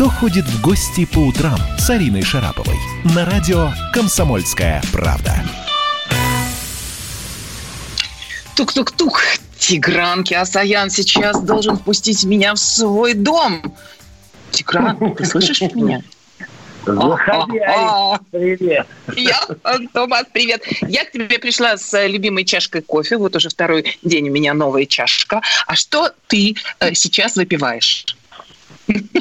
Кто ходит в гости по утрам с Ариной Шараповой? На радио «Комсомольская правда». Тук-тук-тук. Тигран Киасаян сейчас должен впустить меня в свой дом. Тигран, ты слышишь меня? Заходи, привет. Я, Томас, привет. Я к тебе пришла с любимой чашкой кофе. Вот уже второй день у меня новая чашка. А что ты э, сейчас выпиваешь?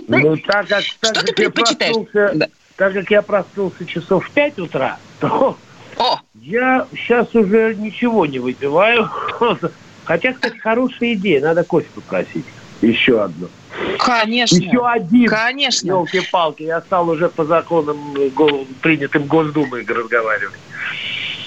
Ну, так как, так Что ты я предпочитаешь? проснулся, Да. так как я проснулся часов в 5 утра, то О, я сейчас уже ничего не выпиваю. Хотя, кстати, хорошая идея. Надо кофе попросить. Еще одну. конечно. Еще один. Конечно. Елки-палки, я стал уже по законам э, принятым Госдумой разговаривать.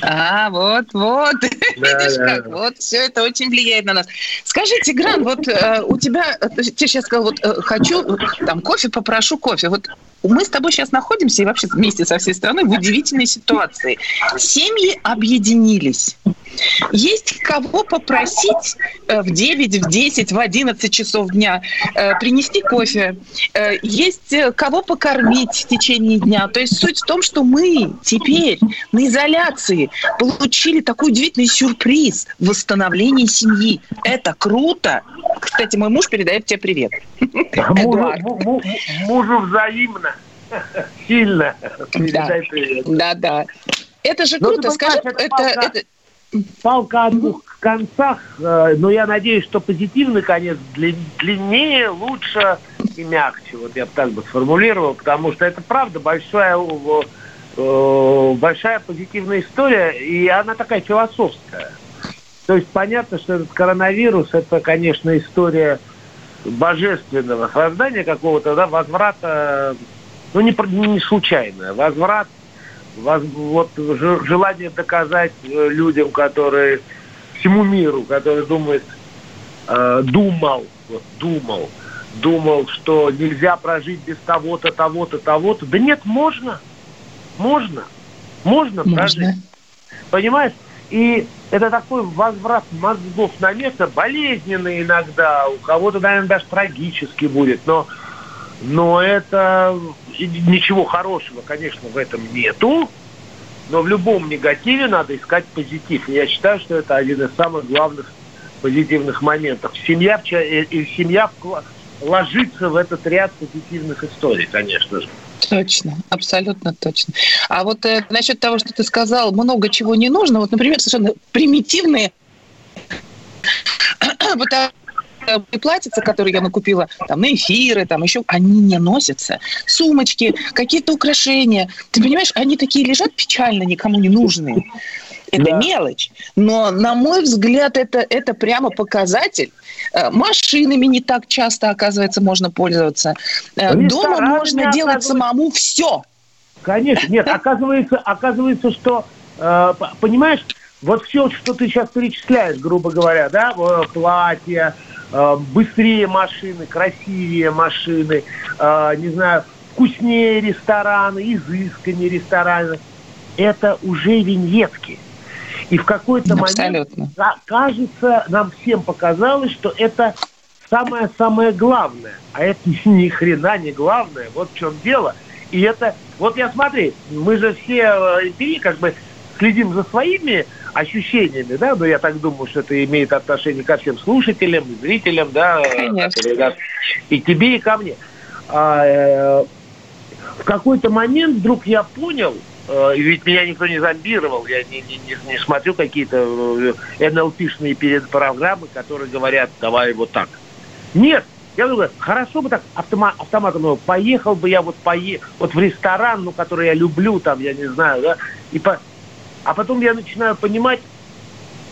А, вот, вот. Видишь, да, как да. вот все это очень влияет на нас. Скажи, Тигран, вот э, у тебя, э, ты сейчас сказал, вот э, хочу там кофе, попрошу кофе. Вот мы с тобой сейчас находимся и вообще вместе со всей страной в удивительной ситуации. Семьи объединились. Есть кого попросить э, в 9, в 10, в 11 часов дня э, принести кофе. Есть кого покормить в течение дня. То есть суть в том, что мы теперь на изоляции получили такой удивительный сюрприз – восстановление семьи. Это круто. Кстати, мой муж передает тебе привет. Мужу, взаимно. Сильно. Передай привет. Да-да. Это же Ну, круто. Скажи, это это, палка. о двух концах, э, но я надеюсь, что позитивный конец дли- длиннее, лучше и мягче. Вот я бы так бы сформулировал, потому что это правда большая, э, большая позитивная история, и она такая философская. То есть понятно, что этот коронавирус, это, конечно, история божественного создания какого-то, да, возврата, ну, не, не случайная, возврат воз- вот желание доказать э, людям, которые всему миру, который думает, э, думал, вот, думал, думал, что нельзя прожить без того-то, того-то, того-то. Да нет, можно, можно, можно, прожить. Можно. Понимаешь? И это такой возврат мозгов на место, болезненный иногда, у кого-то, наверное, даже трагически будет, но, но это ничего хорошего, конечно, в этом нету, но в любом негативе надо искать позитив. И я считаю, что это один из самых главных позитивных моментов. Семья, и семья ложится в этот ряд позитивных историй, конечно же. Точно, абсолютно точно. А вот э, насчет того, что ты сказал, много чего не нужно, вот, например, совершенно примитивные платьица, которые я накупила там, на эфиры, там еще, они не носятся. Сумочки, какие-то украшения. Ты понимаешь, они такие лежат печально, никому не нужные. Это Да. мелочь. Но, на мой взгляд, это, это прямо показатель. Э, Машинами не так часто, оказывается, можно пользоваться. Э, Дома Ресторанами, можно делать оказывается. самому все. Конечно, нет, оказывается, оказывается, что, э, понимаешь, вот все, что ты сейчас перечисляешь, грубо говоря, да, платья, быстрее машины, красивее машины, не знаю, вкуснее рестораны, изысканнее рестораны, это уже виньетки. И в какой-то момент Абсолютно. Ка- кажется, нам всем показалось, что это самое-самое главное. А это ни хрена не главное. Вот в чем дело. И это... Вот я смотри, мы же все эмпирии как бы следим за своими ощущениями, да, но я так думаю, что это имеет отношение ко всем слушателям, зрителям, да, э, которые нас- и тебе, и ко мне. А, э, в какой-то момент вдруг я понял, и ведь меня никто не зомбировал, я не, не, не- не смотрю какие-то э, НЛПшные перед программы, которые говорят, давай вот так. Нет, я думаю, хорошо бы так автома- автоматом, ну, поехал бы я вот, пое... вот в ресторан, ну, который я люблю, там, я не знаю, да, и по... а потом я начинаю понимать,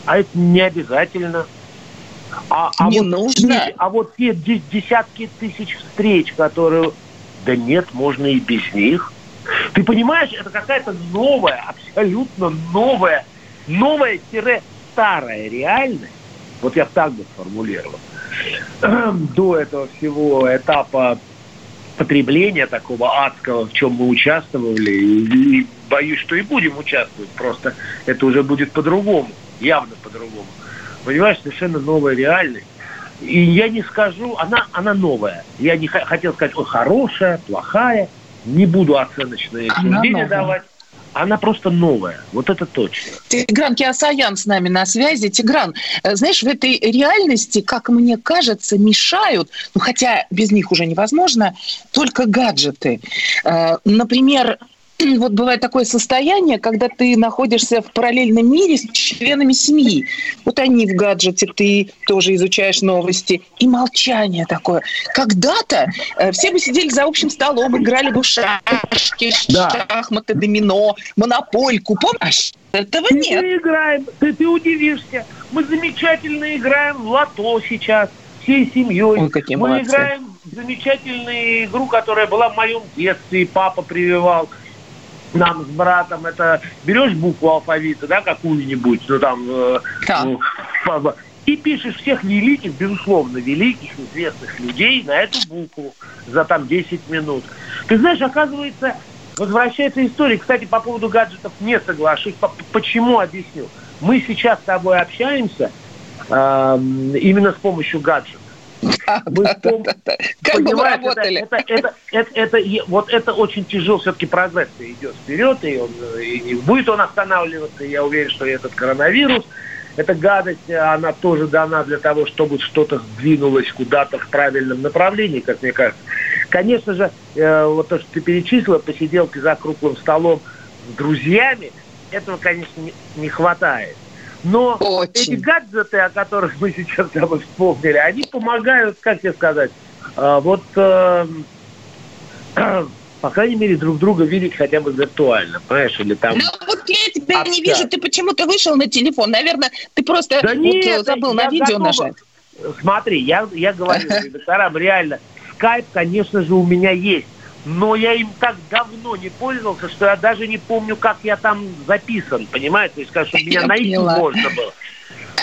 а это не обязательно. А, а Не вот нужно. а вот те де- десятки тысяч встреч, которые... Да нет, можно и без них. Ты понимаешь, это какая-то новая, абсолютно новая, новая-старая реальность. Вот я так бы сформулировал. До этого всего этапа потребления такого адского, в чем мы участвовали, и, и боюсь, что и будем участвовать, просто это уже будет по-другому, явно по-другому. Понимаешь, совершенно новая реальность. И я не скажу, она, она новая. Я не хотел сказать, ой, хорошая, плохая. Не буду оценочные суждения давать. Она просто новая. Вот это точно. Тигран Киасаян с нами на связи. Тигран, э, знаешь, в этой реальности, как мне кажется, мешают, ну хотя без них уже невозможно, только гаджеты. Э, например, вот бывает такое состояние, когда ты находишься в параллельном мире с членами семьи. Вот они в гаджете, ты тоже изучаешь новости. И молчание такое. Когда-то э, все бы сидели за общим столом, играли бы в шашки, да. шахматы, домино, монопольку. Помнишь? Этого нет. Мы играем, ты, ты удивишься. Мы замечательно играем в лото сейчас всей семьей. Ой, какие Мы молодцы. играем в замечательную игру, которая была в моем детстве, и папа прививал нам с братом, это берешь букву алфавита, да, какую-нибудь, ну там, э, да. э, и пишешь всех великих, безусловно, великих, известных людей на эту букву за там 10 минут. Ты знаешь, оказывается, возвращается история. Кстати, по поводу гаджетов не соглашусь. Почему объясню? Мы сейчас с тобой общаемся э, именно с помощью гаджетов. Да, да, да, да. Как бы вы работали? Это, это, это, это, это, вот это очень тяжело, все-таки прогресс идет вперед, и, он, и не будет он останавливаться. Я уверен, что этот коронавирус, эта гадость, она тоже дана для того, чтобы что-то сдвинулось куда-то в правильном направлении, как мне кажется. Конечно же, э, вот то, что ты перечислила, посиделки за круглым столом с друзьями, этого, конечно, не, не хватает. Но Очень. эти гаджеты, о которых мы сейчас с тобой вспомнили, они помогают, как тебе сказать, а, вот, э, по крайней мере, друг друга видеть хотя бы виртуально, понимаешь, или там... Ну вот я тебя общаться. не вижу, ты почему-то вышел на телефон, наверное, ты просто да вот нет, забыл на видео готова. нажать. Смотри, я, я говорю редакторам, реально, скайп, конечно же, у меня есть но я им так давно не пользовался, что я даже не помню, как я там записан, понимаете? То есть, чтобы меня найти можно было.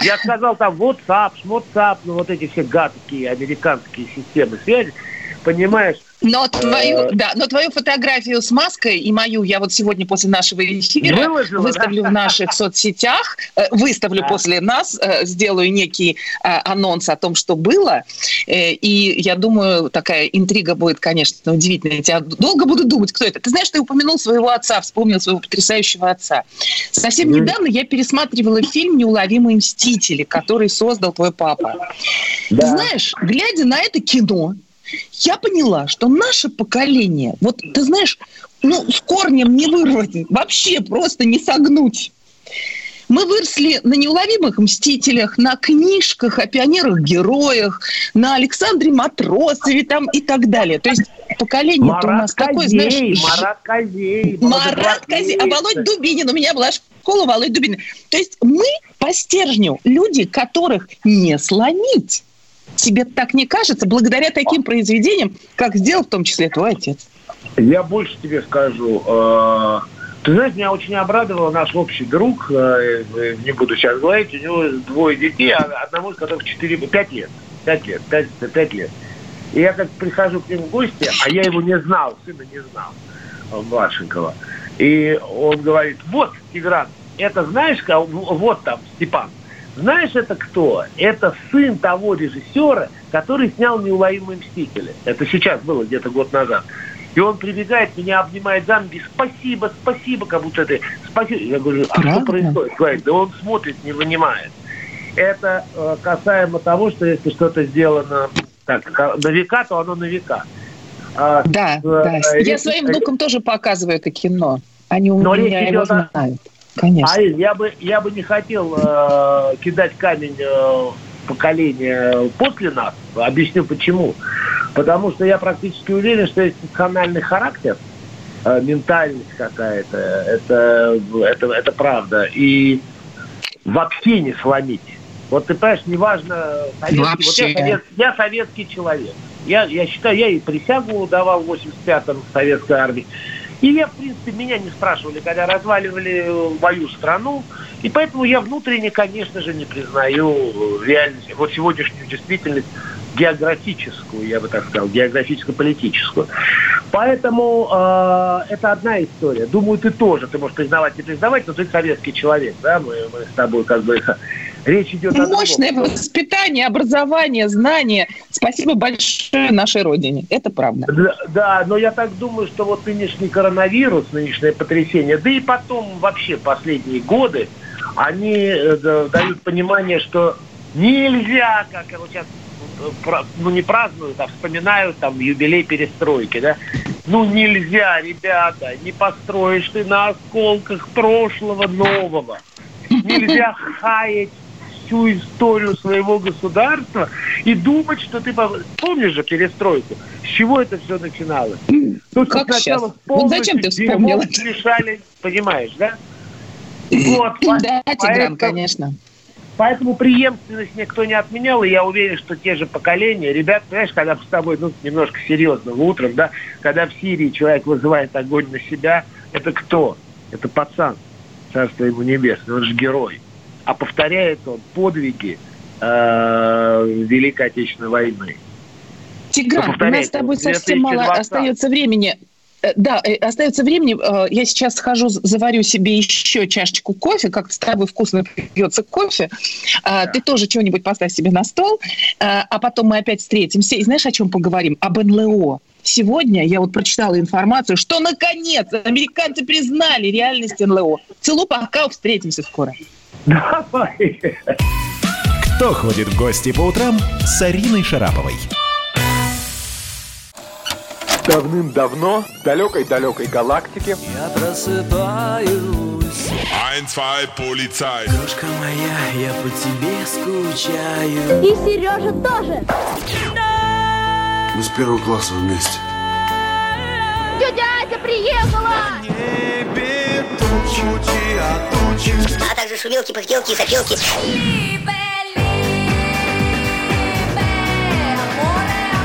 Я сказал там WhatsApp, WhatsApp, ну вот эти все гадкие американские системы связи, понимаешь? Но твою, э, да, но твою фотографию с маской и мою я вот сегодня после нашего эфира Выложила, выставлю да? в наших соцсетях, э, выставлю да. после нас, э, сделаю некий анонс о том, что было. И я думаю, такая интрига будет, конечно, удивительная. Я долго буду думать, кто это. Ты знаешь, ты упомянул своего отца, вспомнил своего потрясающего отца. Совсем mm. недавно я пересматривала фильм «Неуловимые мстители», который создал твой папа. Да. Ты знаешь, глядя на это кино, я поняла, что наше поколение, вот ты знаешь, ну, с корнем не вырвать, вообще просто не согнуть. Мы выросли на неуловимых мстителях, на книжках о пионерах-героях, на Александре Матросове там и так далее. То есть поколение у нас Козей, такое, знаешь... Марат Козей. Марат Козей. А Володь Дубинин. У меня была школа Володь Дубинин. То есть мы по стержню люди, которых не сломить. Тебе так не кажется, благодаря таким произведениям, как сделал в том числе твой отец? Я больше тебе скажу. Э, ты знаешь, меня очень обрадовал наш общий друг, э, не буду сейчас говорить, у него двое детей, а одному из которых 4, 5 лет. 5 лет, 5, 5 лет. И я как прихожу к нему в гости, а я его не знал, сына не знал, младшенького. И он говорит, вот, Тигран, это знаешь, вот там Степан, знаешь, это кто? Это сын того режиссера, который снял «Неуловимые мстители». Это сейчас было, где-то год назад. И он прибегает, меня обнимает за ноги, спасибо, спасибо, как будто это, спасибо. Я говорю, а Правда? что происходит? Говорит, да он смотрит, не вынимает. Это э, касаемо того, что если что-то сделано так, на века, то оно на века. А, да, э, да. Я своим внукам тоже показываю это кино. Они у меня его знают. Конечно. А я бы, я бы не хотел э, кидать камень э, поколения после нас. Объясню почему. Потому что я практически уверен, что есть национальный характер, э, ментальность какая-то. Это, это, это правда. И вообще не сломить. Вот ты понимаешь, неважно, советский, вот я, совет, я советский человек. Я, я считаю, я и присягу давал в 85-м в советской армии. И я, в принципе, меня не спрашивали, когда разваливали мою страну. И поэтому я внутренне, конечно же, не признаю реальность, вот сегодняшнюю действительность географическую, я бы так сказал, географическо-политическую. Поэтому э, это одна история. Думаю, ты тоже, ты можешь признавать, не признавать, но ты советский человек, да, мы, мы с тобой как бы Речь идет о Мощное воспитание, образование, знания. Спасибо большое нашей Родине. Это правда. Да, да, но я так думаю, что вот нынешний коронавирус, нынешнее потрясение, да и потом вообще последние годы, они э, дают понимание, что нельзя, как вот сейчас э, ну не празднуют, а вспоминают там юбилей перестройки, да. Ну нельзя, ребята, не построишь ты на осколках прошлого нового. Нельзя хаять всю историю своего государства и думать, что ты... Помнишь же перестройку? С чего это все начиналось? Только как сначала вот зачем ты вспомнила? решали, понимаешь, да? Вот, да, Тигран, конечно. Поэтому преемственность никто не отменял, и я уверен, что те же поколения, ребят, знаешь, когда с тобой, ну, немножко серьезно, утром, да, когда в Сирии человек вызывает огонь на себя, это кто? Это пацан, царство ему небесное, он же герой а повторяет он подвиги э, Великой Отечественной войны. Тигран, у нас с тобой совсем мало остается времени. Э, да, э, остается времени. Э, я сейчас схожу, заварю себе еще чашечку кофе, как с тобой вкусно пьется кофе. Да. Ты тоже что-нибудь поставь себе на стол, а потом мы опять встретимся. И знаешь, о чем поговорим? Об НЛО. Сегодня я вот прочитала информацию, что наконец американцы признали реальность НЛО. Целу, пока встретимся скоро. Давай. Кто ходит в гости по утрам с Ариной Шараповой? Давным-давно в далекой-далекой галактике Я просыпаюсь Ein, zwei, полицай Крошка моя, я по тебе скучаю И Сережа тоже Мы с первого класса вместе Тетя Ася приехала! небе а тучи А также шумелки, пыхтелки и сопелки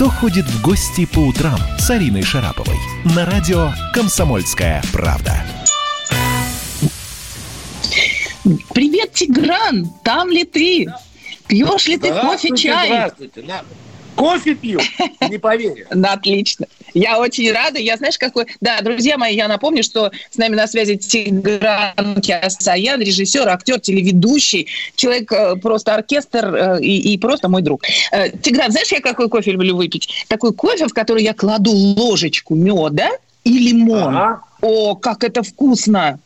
Кто ходит в гости по утрам с Ариной Шараповой на радио «Комсомольская правда». Привет, Тигран! Там ли ты? Пьешь ли ты кофе, чай? Здравствуйте. Кофе пью, не поверю. Отлично. Я очень рада. Я, знаешь, какой... Да, друзья мои, я напомню, что с нами на связи Тигран Киасаян, режиссер, актер, телеведущий, человек э, просто оркестр э, и, и просто мой друг. Э, Тигран, знаешь, я какой кофе люблю выпить? Такой кофе, в который я кладу ложечку меда и лимон. Ага. О, как это вкусно!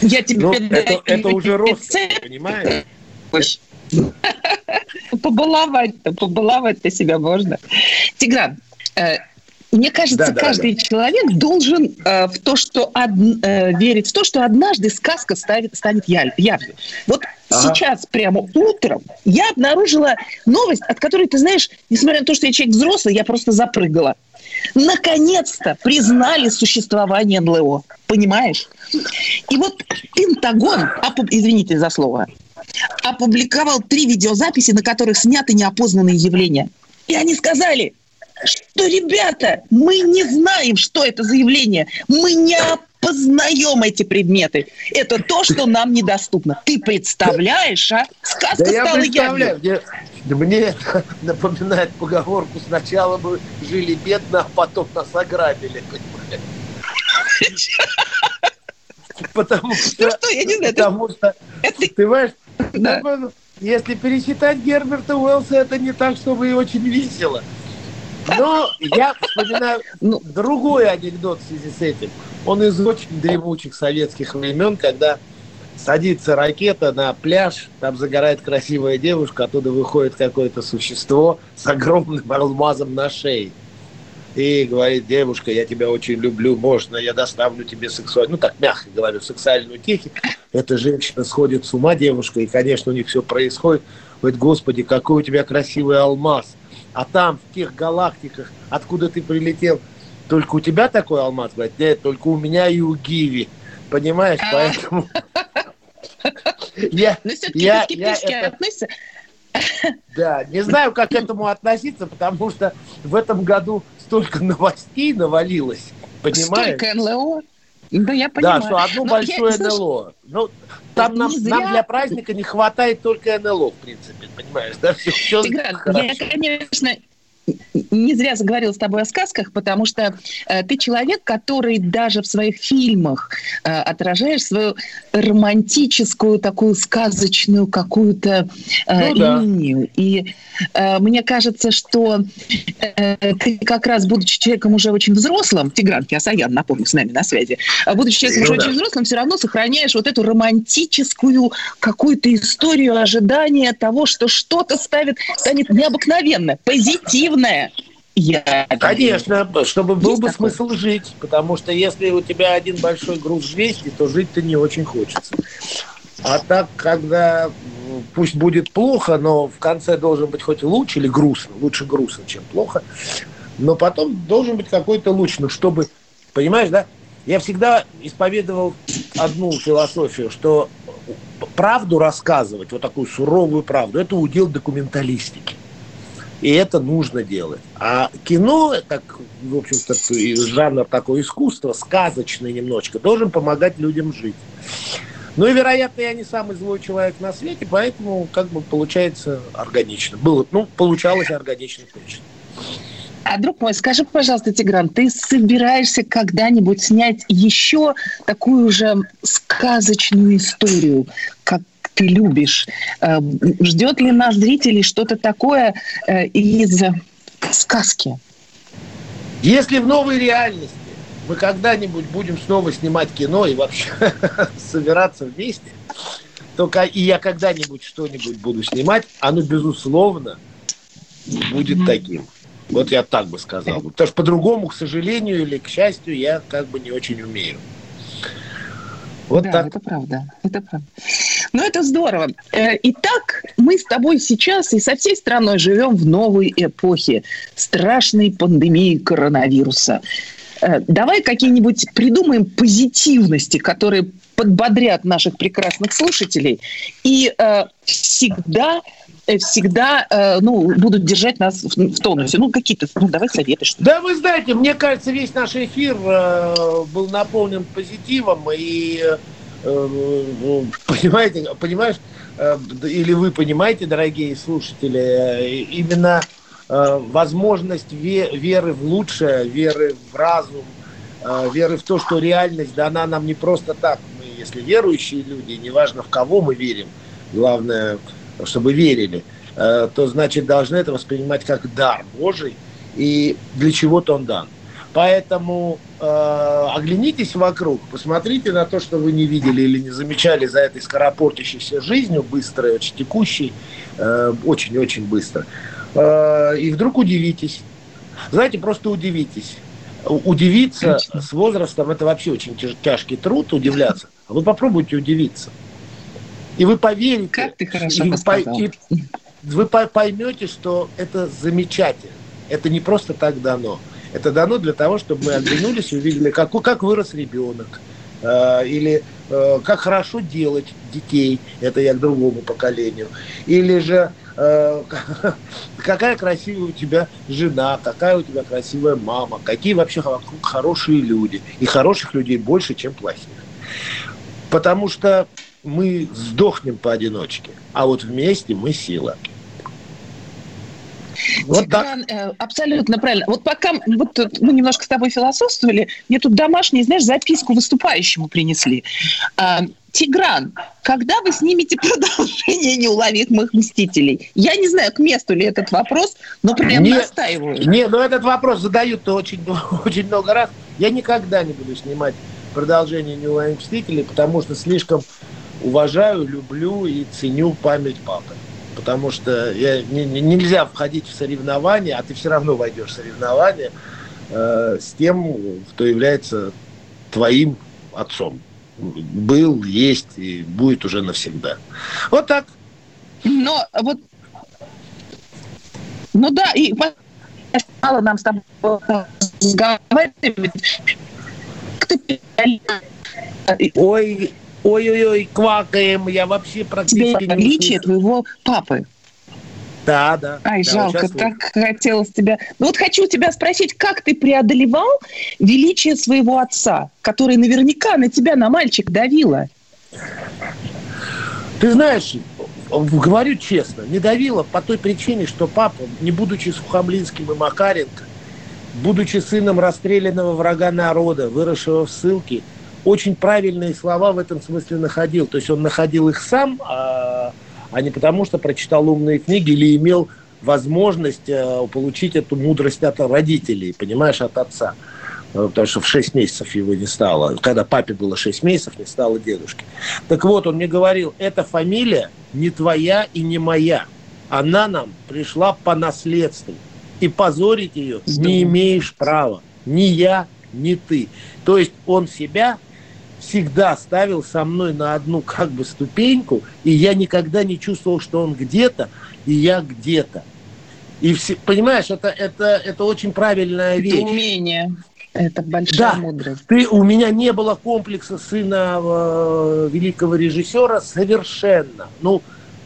Я тебе... Ну, это, это уже рост, понимаешь? Побаловать-то, побаловать-то себя можно. Тигран, мне кажется, да, каждый да. человек должен э, в то, что од, э, верить в то, что однажды сказка станет, станет явью. Вот ага. сейчас, прямо утром, я обнаружила новость, от которой, ты знаешь, несмотря на то, что я человек взрослый, я просто запрыгала. Наконец-то признали существование НЛО. Понимаешь? И вот Пентагон, извините за слово, опубликовал три видеозаписи, на которых сняты неопознанные явления. И они сказали, что, ребята, мы не знаем, что это за явление. Мы не опознаем эти предметы. Это то, что нам недоступно. Ты представляешь, а? Сказка да стала явью. Мне, мне это напоминает поговорку «сначала мы жили бедно, а потом нас ограбили». Потому что, ну что, я не знаю, потому что, ты понимаешь, да. Если пересчитать Герберта Уэллса, это не так, чтобы и очень весело. Но я вспоминаю ну, другой анекдот в связи с этим. Он из очень дремучих советских времен, когда садится ракета на пляж, там загорает красивая девушка, оттуда выходит какое-то существо с огромным алмазом на шее и говорит, девушка, я тебя очень люблю, можно я доставлю тебе сексуальную, ну так мягко говорю, сексуальную технику. Эта женщина сходит с ума, девушка, и, конечно, у них все происходит. Говорит, господи, какой у тебя красивый алмаз. А там, в тех галактиках, откуда ты прилетел, только у тебя такой алмаз? Говорит, нет, только у меня и у Гиви. Понимаешь, поэтому... Я, Но все-таки я, скептически относится. Да, не знаю, как к этому относиться, потому что в этом году столько новостей навалилось, понимаешь? Столько НЛО. Да, я понимаю. Да, что одно Но большое я, НЛО. Ну, там нам, зря- нам для праздника не хватает только НЛО, в принципе, понимаешь? Да, все, все Тигран, я, конечно, не зря заговорила с тобой о сказках, потому что э, ты человек, который даже в своих фильмах э, отражаешь свою романтическую, такую сказочную какую-то э, Ну да. линию. И э, мне кажется, что э, ты как раз, будучи человеком уже очень взрослым, Тигран Киасаян, напомню, с нами на связи, а будучи человеком Ну уже да. очень взрослым, все равно сохраняешь вот эту романтическую какую-то историю ожидания того, что что-то ставит, станет необыкновенно, позитивное. Я Конечно, чтобы был Есть бы такое? смысл жить, потому что если у тебя один большой груз 200, то жить-то не очень хочется. А так, когда пусть будет плохо, но в конце должен быть хоть луч или грустно, лучше грустно, чем плохо, но потом должен быть какой-то луч, ну чтобы, понимаешь, да? Я всегда исповедовал одну философию, что правду рассказывать, вот такую суровую правду, это удел документалистики. И это нужно делать. А кино, как, в общем-то, жанр такое искусство, сказочный немножечко, должен помогать людям жить. Ну и, вероятно, я не самый злой человек на свете, поэтому как бы получается органично. Было, ну, получалось органично точно. А, друг мой, скажи, пожалуйста, Тигран, ты собираешься когда-нибудь снять еще такую же сказочную историю, как ты любишь? Э, Ждет ли наш зрителей что-то такое э, из сказки? Если в новой реальности мы когда-нибудь будем снова снимать кино и вообще собираться вместе, то ка- и я когда-нибудь что-нибудь буду снимать, оно, безусловно, будет таким. Вот я так бы сказал. Потому что по-другому, к сожалению или к счастью, я как бы не очень умею. Вот да, так. это правда, это правда. Ну, это здорово. Э, Итак, мы с тобой сейчас и со всей страной живем в новой эпохе страшной пандемии коронавируса. Э, Давай какие-нибудь придумаем позитивности, которые подбодрят наших прекрасных слушателей и э, всегда э, всегда э, ну, будут держать нас в, в тонусе. Ну, какие-то, ну, давай советы, что. Да, вы знаете, мне кажется, весь наш эфир э, был наполнен позитивом и понимаете, понимаешь, э, или вы понимаете, дорогие слушатели, э, именно э, возможность ве- веры в лучшее, веры в разум, э, веры в то, что реальность дана нам не просто так. Мы, если верующие люди, неважно в кого мы верим, главное, чтобы верили, э, то значит должны это воспринимать как дар Божий, и для чего-то он дан. Поэтому э, оглянитесь вокруг, посмотрите на то, что вы не видели или не замечали за этой скоропортящейся жизнью, быстрой, очень текущей, э, очень-очень быстро. Э, и вдруг удивитесь. Знаете, просто удивитесь. Удивиться Точно. с возрастом это вообще очень тяж- тяжкий труд, удивляться. А вы попробуйте удивиться. И вы поверите. Как ты хорошо и вы, по- и вы по- поймете, что это замечательно. Это не просто так дано. Это дано для того, чтобы мы оглянулись и увидели, как, как вырос ребенок. э, или э, как хорошо делать детей. Это я к другому поколению. Или же э, какая красивая у тебя жена, какая у тебя красивая мама, какие вообще вокруг хорошие люди. И хороших людей больше, чем плохих. Потому что мы сдохнем поодиночке, а вот вместе мы сила. Вот так. Тигран, э, абсолютно правильно. Вот пока вот тут мы немножко с тобой философствовали, мне тут домашние, знаешь, записку выступающему принесли. А, Тигран, когда вы снимете продолжение неуловимых мстителей? Я не знаю, к месту ли этот вопрос, но прям Не- настаиваю. Не, ну этот вопрос задают-то очень, очень много раз. Я никогда не буду снимать продолжение «Неуловимых мстителей», потому что слишком уважаю, люблю и ценю память папы. Потому что я, не- не- нельзя входить в соревнования, а ты все равно войдешь в соревнования э, с тем, кто является твоим отцом. Был, есть и будет уже навсегда. Вот так. Но вот... Ну да, и мало нам с тобой разговаривать. Ой, ой-ой-ой, квакаем, я вообще тебе практически не отличие твоего папы? Да, да. Ай, да, жалко, вот так хотелось тебя... Ну вот хочу тебя спросить, как ты преодолевал величие своего отца, который наверняка на тебя, на мальчик, давила? Ты знаешь, говорю честно, не давило по той причине, что папа, не будучи Сухомлинским и Макаренко, будучи сыном расстрелянного врага народа, выросшего в ссылке, очень правильные слова в этом смысле находил. То есть он находил их сам, а, а не потому, что прочитал умные книги или имел возможность э, получить эту мудрость от родителей, понимаешь, от отца. Э, Потому что в 6 месяцев его не стало. Когда папе было 6 месяцев, не стало дедушки. Так вот, он мне говорил, эта фамилия не твоя и не моя. Она нам пришла по наследству. И позорить ее не имеешь права. Ни я, ни ты. То есть он себя всегда ставил со мной на одну как бы ступеньку, и я никогда не чувствовал, что он где-то, и я где-то. И все, понимаешь, это, это, это очень правильная Это вещь. умение. Это большая Да. мудрость. Ты, у меня не было комплекса сына э, великого режиссера совершенно. Ну,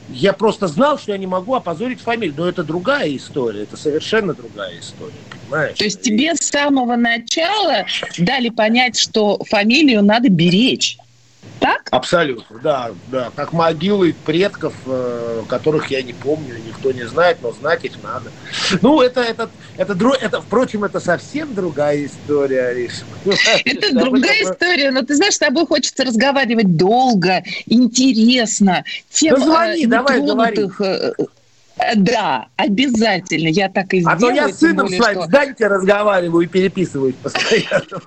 я просто знал, что я не могу опозорить фамилию. Но это другая история, это совершенно другая история, понимаешь? То есть тебе с самого начала дали понять, что фамилию надо беречь. Так? Абсолютно, да, да. Как могилы предков, э, которых я не помню, никто не знает, но знать их надо. Ну, это, это, это, дру- это впрочем, это совсем другая история, Ариша. Это другая история, но ты знаешь, с тобой хочется разговаривать долго, интересно. Тем Ну, звони, э, давай, э, Да, обязательно. Я так и А то сделаю. я с сыном более, с вами что- Даньке разговариваю и переписываюсь постоянно.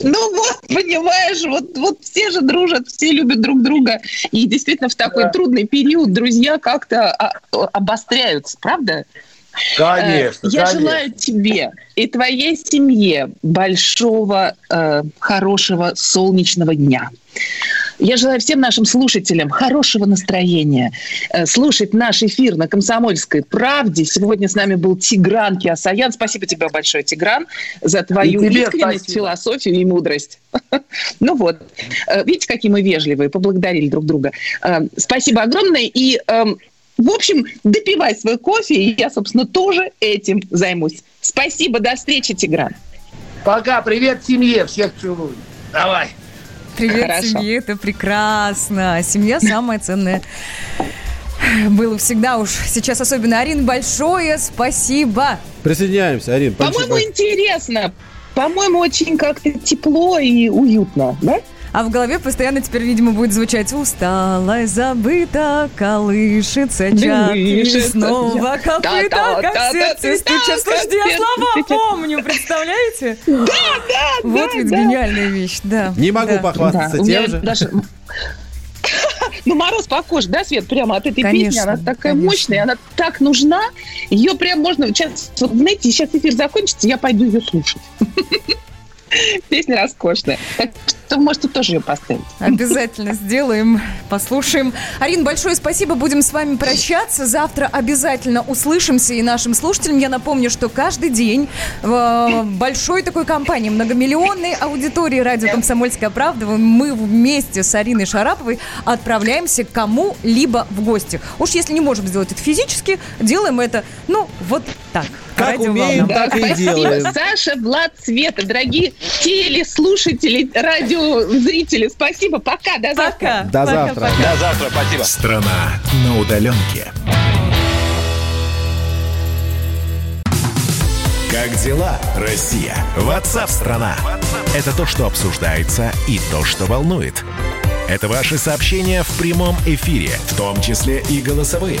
Ну вот, понимаешь, вот, вот все же дружат, все любят друг друга. И действительно в такой Да. трудный период друзья как-то а, обостряются, правда? Конечно, Э, Я конечно. желаю тебе и твоей семье большого, э, хорошего, солнечного дня. Я желаю всем нашим слушателям хорошего настроения, э, слушать наш эфир на «Комсомольской правде». Сегодня с нами был Тигран Киасаян. Спасибо тебе большое, Тигран, за твою искренность, спасибо. философию и мудрость. Ну вот, Э, видите, какие мы вежливые, поблагодарили друг друга. Э, Спасибо огромное. И эм, в общем, допивай свой кофе, и я, собственно, тоже этим займусь. Спасибо, до встречи, Тигран. Пока, привет семье, всех целую. Давай. Привет, Хорошо. семье, это прекрасно. Семья самая ценная. Было всегда уж. Сейчас особенно. Арин, большое спасибо. Присоединяемся, Арин. По-моему, интересно. По-моему, очень как-то тепло и уютно, да? А в голове постоянно теперь, видимо, будет звучать «Устала, забыта, колышется чаки, Дышится снова копыта, как сердце стучат». Слушайте, я слова помню, представляете? Да, да, Вот ведь гениальная вещь, да. Не могу похвастаться тем же. Ну, мороз по коже, да, Свет, прямо от этой Конечно, песни, она такая конечно. мощная, она так нужна, ее прям можно, сейчас, вот, знаете, сейчас эфир закончится, я пойду ее слушать. Песня роскошная. Так что вы можете тоже ее поставить. Обязательно сделаем, послушаем. Арин, большое спасибо. Будем с вами прощаться. Завтра обязательно услышимся и нашим слушателям. Я напомню, что каждый день в большой такой компании, многомиллионной аудитории радио «Комсомольская правда» мы вместе с Ариной Шараповой отправляемся к кому-либо в гости. Уж если не можем сделать это физически, делаем это, ну, вот так. Как умеем, так и спасибо. делаем. Саша, Влад, Света, дорогие телеслушатели, радиозрители, спасибо. Пока, до завтра. Пока. До Пока, завтра. пока. До завтра, спасибо. Страна на удаленке. Как дела, Россия? Ватсап-страна! Это то, что обсуждается и то, что волнует. Это ваши сообщения в прямом эфире, в том числе и голосовые.